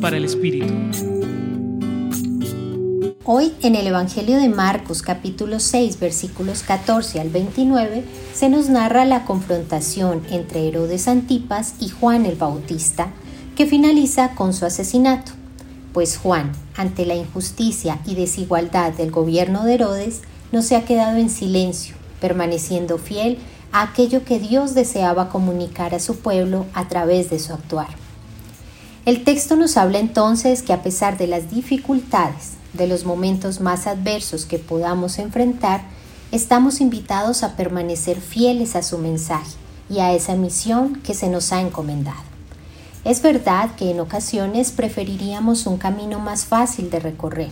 Para el Espíritu. Hoy en el Evangelio de Marcos capítulo 6 versículos 14 al 29 se nos narra la confrontación entre Herodes Antipas y Juan el Bautista, que finaliza con su asesinato, pues Juan, ante la injusticia y desigualdad del gobierno de Herodes, no se ha quedado en silencio, permaneciendo fiel a aquello que Dios deseaba comunicar a su pueblo a través de su actuar. El texto nos habla entonces que a pesar de las dificultades, de los momentos más adversos que podamos enfrentar, estamos invitados a permanecer fieles a su mensaje y a esa misión que se nos ha encomendado. Es verdad que en ocasiones preferiríamos un camino más fácil de recorrer,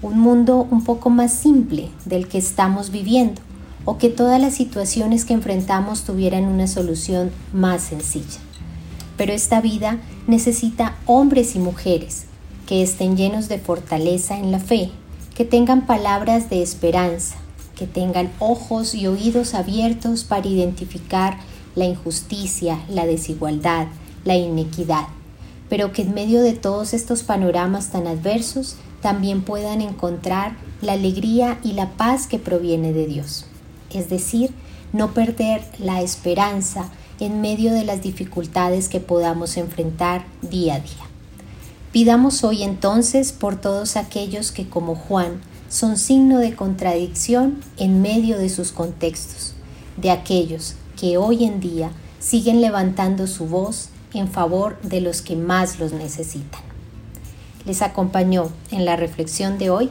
un mundo un poco más simple del que estamos viviendo, o que todas las situaciones que enfrentamos tuvieran una solución más sencilla. Pero esta vida necesita hombres y mujeres que estén llenos de fortaleza en la fe, que tengan palabras de esperanza, que tengan ojos y oídos abiertos para identificar la injusticia, la desigualdad, la inequidad, pero que en medio de todos estos panoramas tan adversos también puedan encontrar la alegría y la paz que proviene de Dios. Es decir, no perder la esperanza en medio de las dificultades que podamos enfrentar día a día. Pidamos hoy entonces por todos aquellos que como Juan son signo de contradicción en medio de sus contextos, de aquellos que hoy en día siguen levantando su voz en favor de los que más los necesitan. Les acompañó en la reflexión de hoy